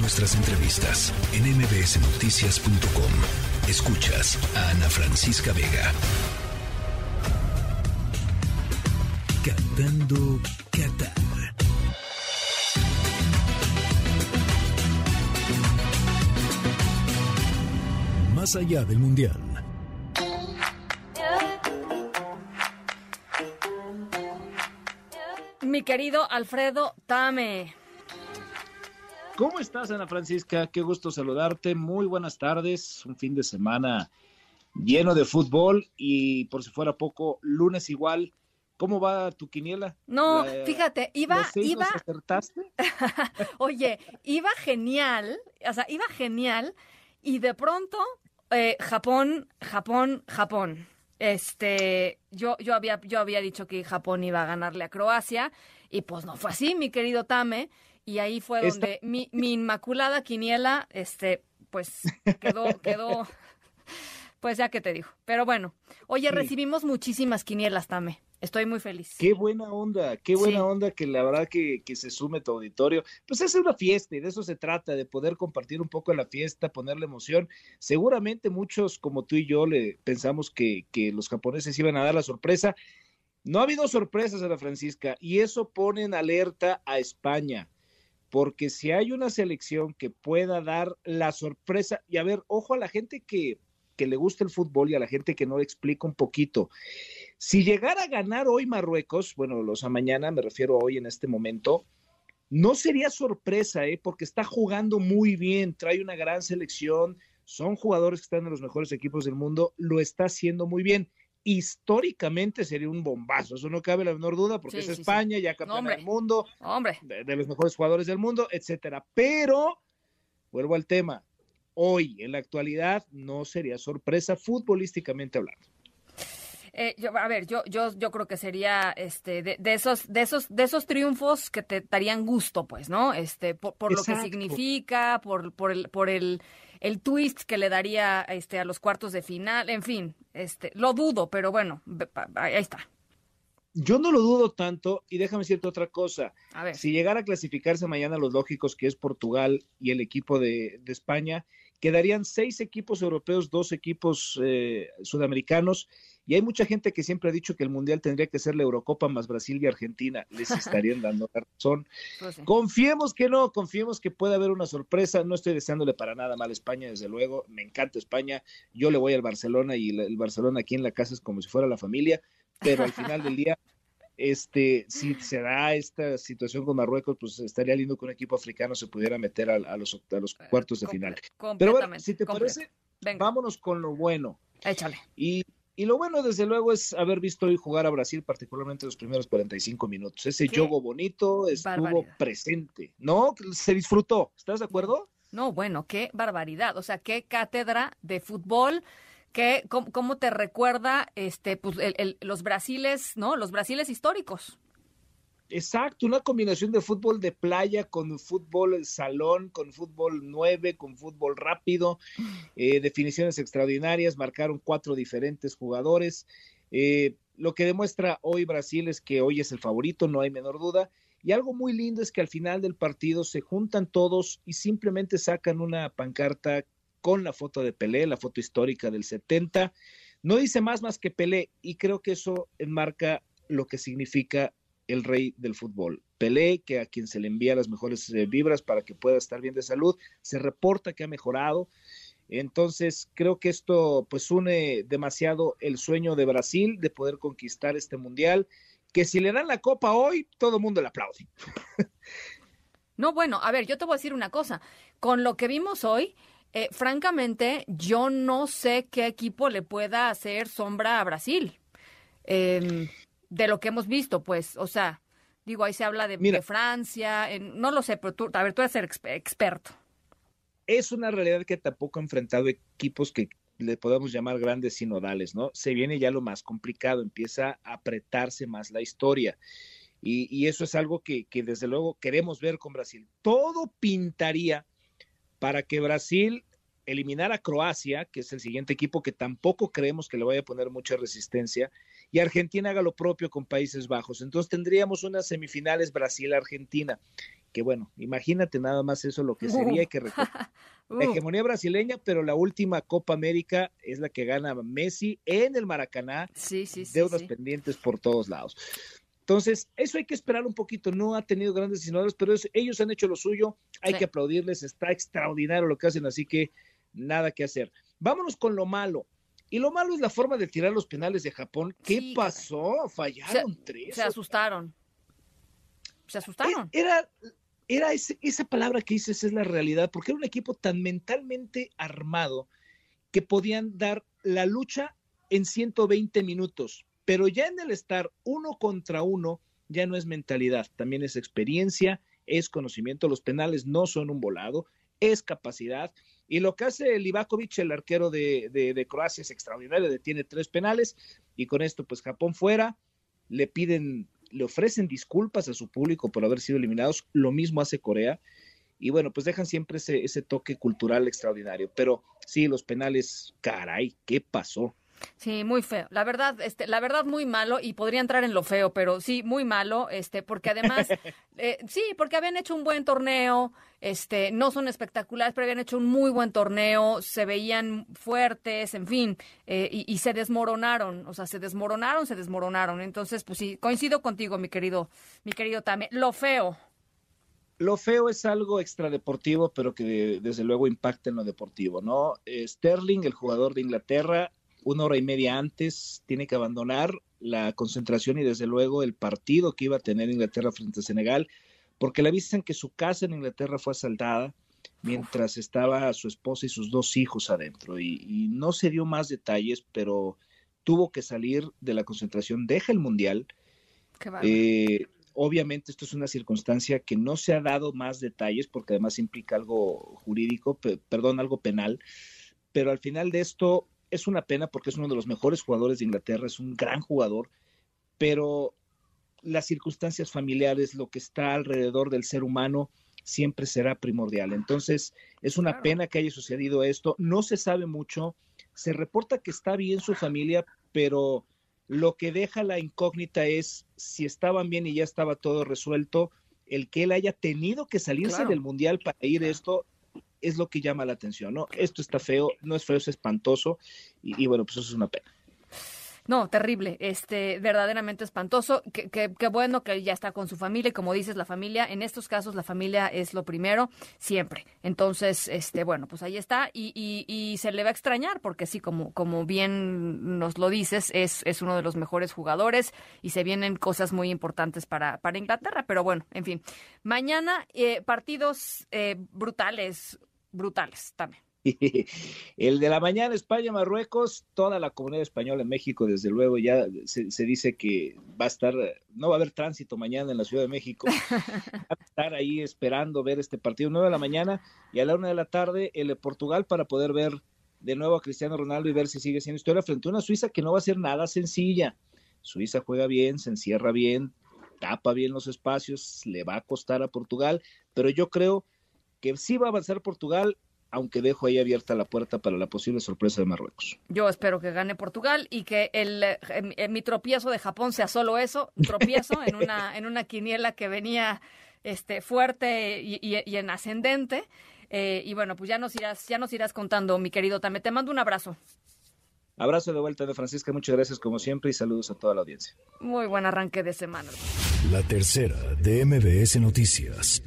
Nuestras entrevistas en mbsnoticias.com. Escuchas a Ana Francisca Vega. Cantando Qatar. Más allá del Mundial. Mi querido Alfredo Tame. ¿Cómo estás, Ana Francisca? Qué gusto saludarte. Muy buenas tardes. Un fin de semana lleno de fútbol y por si fuera poco, lunes igual. ¿Cómo va tu quiniela? No, fíjate, iba, iba. acertaste? Oye, iba genial, o sea, iba genial y de pronto eh, Japón, Japón, Japón. Este, yo, yo había, yo había dicho que Japón iba a ganarle a Croacia y pues no fue así, mi querido Tame. Y ahí fue donde mi, mi, inmaculada quiniela, este, pues quedó, quedó, pues ya que te digo. Pero bueno, oye, recibimos muchísimas quinielas, Tame. Estoy muy feliz. Qué buena onda, qué buena onda que la verdad que, que, se sume tu auditorio. Pues es una fiesta y de eso se trata, de poder compartir un poco la fiesta, ponerle emoción. Seguramente muchos como tú y yo le pensamos que, que los japoneses iban a dar la sorpresa. No ha habido sorpresas a la Francisca y eso pone en alerta a España. Porque si hay una selección que pueda dar la sorpresa, y a ver, ojo a la gente que, que le gusta el fútbol y a la gente que no le explica un poquito. Si llegara a ganar hoy Marruecos, bueno, los a mañana, me refiero a hoy en este momento, no sería sorpresa, ¿eh? porque está jugando muy bien, trae una gran selección, son jugadores que están en los mejores equipos del mundo, lo está haciendo muy bien. Históricamente sería un bombazo, eso no cabe la menor duda, porque es España, ya campeón del mundo, hombre. De, de los mejores jugadores del mundo, etcétera. Pero, vuelvo al tema, hoy, en la actualidad, no sería sorpresa futbolísticamente hablando. Eh, yo, a ver, yo, yo, yo creo que sería este de, de, esos, de esos, de esos triunfos que te darían gusto, pues, ¿no? Este, por, por lo que significa, por, por el, por el, el twist que le daría este a los cuartos de final, en fin, este, lo dudo, pero bueno, ahí está. Yo no lo dudo tanto, y déjame decirte otra cosa. A ver. Si llegara a clasificarse mañana los lógicos, que es Portugal y el equipo de, de España, quedarían seis equipos europeos, dos equipos eh, sudamericanos, y hay mucha gente que siempre ha dicho que el Mundial tendría que ser la Eurocopa más Brasil y Argentina. Les estarían dando la razón. Pues sí. Confiemos que no, confiemos que puede haber una sorpresa. No estoy deseándole para nada mal a España, desde luego. Me encanta España. Yo le voy al Barcelona y el Barcelona aquí en la casa es como si fuera la familia, pero al final del día este, si se da esta situación con Marruecos, pues estaría lindo que un equipo africano se pudiera meter a, a, los, a los, cuartos de final. Pero bueno, si te parece, Venga. vámonos con lo bueno. Échale. Y, y, lo bueno, desde luego, es haber visto hoy jugar a Brasil, particularmente los primeros 45 minutos. Ese juego bonito estuvo barbaridad. presente, ¿no? Se disfrutó. ¿Estás de acuerdo? No, bueno, qué barbaridad. O sea, qué cátedra de fútbol que cómo, cómo, te recuerda este pues el, el, los brasiles, ¿no? Los brasiles históricos. Exacto, una combinación de fútbol de playa con fútbol salón, con fútbol nueve, con fútbol rápido, eh, definiciones extraordinarias, marcaron cuatro diferentes jugadores. Eh, lo que demuestra hoy Brasil es que hoy es el favorito, no hay menor duda. Y algo muy lindo es que al final del partido se juntan todos y simplemente sacan una pancarta con la foto de Pelé, la foto histórica del 70. No dice más más que Pelé y creo que eso enmarca lo que significa el rey del fútbol. Pelé, que a quien se le envía las mejores eh, vibras para que pueda estar bien de salud, se reporta que ha mejorado. Entonces, creo que esto pues une demasiado el sueño de Brasil de poder conquistar este mundial, que si le dan la copa hoy, todo el mundo le aplaude. No, bueno, a ver, yo te voy a decir una cosa. Con lo que vimos hoy, eh, francamente, yo no sé qué equipo le pueda hacer sombra a Brasil. Eh, de lo que hemos visto, pues, o sea, digo, ahí se habla de, Mira, de Francia, en, no lo sé, pero tú, a ver, tú eres el exper experto. Es una realidad que tampoco ha enfrentado equipos que le podemos llamar grandes sinodales, ¿no? Se viene ya lo más complicado, empieza a apretarse más la historia. Y, y eso es algo que, que desde luego queremos ver con Brasil. Todo pintaría para que Brasil eliminara a Croacia, que es el siguiente equipo que tampoco creemos que le vaya a poner mucha resistencia, y Argentina haga lo propio con Países Bajos. Entonces tendríamos unas semifinales Brasil-Argentina. que bueno, imagínate nada más eso lo que sería que la hegemonía brasileña, pero la última Copa América es la que gana Messi en el Maracaná, sí, sí, sí, deudas pendientes por todos lados. Entonces, eso hay que esperar un poquito. No ha tenido grandes diseñadores, pero ellos han hecho lo suyo. Hay que aplaudirles. Está extraordinario lo que hacen, así que nada que hacer. Vámonos con lo malo. Y lo malo es la forma de tirar los penales de Japón. ¿Qué pasó? Fallaron tres. Se asustaron. Se asustaron. Era, era esa palabra que dices es la realidad, porque era un equipo tan mentalmente armado que podían dar la lucha en 120 minutos pero ya en el estar uno contra uno, ya no es mentalidad, también es experiencia, es conocimiento. Los penales no son un volado, es capacidad. Y lo que hace Livakovic, el arquero de, Croacia, es extraordinario, tiene tres penales y con esto, pues Japón fuera, le piden, le ofrecen disculpas a su público por haber sido eliminados, lo mismo hace Corea. Y bueno, pues dejan siempre ese, ese toque cultural extraordinario. Pero sí, los penales, caray, ¿qué pasó? Sí, muy feo. La verdad, este, la verdad muy malo y podría entrar en lo feo, pero sí muy malo, este, porque además, eh, sí, porque habían hecho un buen torneo, este, no son espectaculares, pero habían hecho un muy buen torneo, se veían fuertes, en fin, eh, y, se desmoronaron, o sea, se desmoronaron, se desmoronaron. Entonces, pues sí, coincido contigo, mi querido, mi querido Tame. Lo feo. Lo feo es algo extradeportivo, pero que desde luego impacta en lo deportivo, ¿no? Eh, Sterling, el jugador de Inglaterra, una hora y media antes tiene que abandonar la concentración y desde luego el partido que iba a tener Inglaterra frente a Senegal, porque le avisan que su casa en Inglaterra fue asaltada mientras estaba su esposa y sus dos hijos adentro y, no se dio más detalles, pero tuvo que salir de la concentración, deja el mundial. Eh, obviamente esto es una circunstancia que no se ha dado más detalles porque además implica algo jurídico, perdón, algo penal, pero al final de esto es una pena porque es uno de los mejores jugadores de Inglaterra, es un gran jugador, pero las circunstancias familiares, lo que está alrededor del ser humano, siempre será primordial. Entonces, es una pena que haya sucedido esto. No se sabe mucho. Se reporta que está bien su familia, pero lo que deja la incógnita es si estaban bien y ya estaba todo resuelto, el que él haya tenido que salirse del mundial para ir esto es lo que llama la atención, ¿no? Esto está feo, no es feo, es espantoso y, bueno, pues eso es una pena. No, terrible, este, verdaderamente espantoso. Qué bueno que ya está con su familia y como dices, la familia, en estos casos la familia es lo primero, siempre. Entonces, este, bueno, pues ahí está y, y, se le va a extrañar porque sí, como, como bien nos lo dices, es, es uno de los mejores jugadores y se vienen cosas muy importantes para, para Inglaterra, pero bueno, en fin. Mañana eh, partidos eh, brutales, brutales también. El de la mañana, España-Marruecos, toda la comunidad española en México, desde luego, ya se, dice que va a estar, no va a haber tránsito mañana en la Ciudad de México. Va a estar ahí esperando ver este partido, 9 de la mañana y a la una de la tarde, el de Portugal, para poder ver de nuevo a Cristiano Ronaldo y ver si sigue siendo historia frente a una Suiza que no va a ser nada sencilla. Suiza juega bien, se encierra bien, tapa bien los espacios, le va a costar a Portugal, pero yo creo que sí va a avanzar Portugal, aunque dejo ahí abierta la puerta para la posible sorpresa de Marruecos. Yo espero que gane Portugal y que el, eh, mi tropiezo de Japón sea solo eso, tropiezo en una en una quiniela que venía este fuerte y, en ascendente. Eh, y bueno, pues ya nos irás ya nos irás contando, mi querido Tame. Te mando un abrazo. Abrazo de vuelta de Francisca, muchas gracias como siempre y saludos a toda la audiencia. Muy buen arranque de semana. La tercera de MBS Noticias.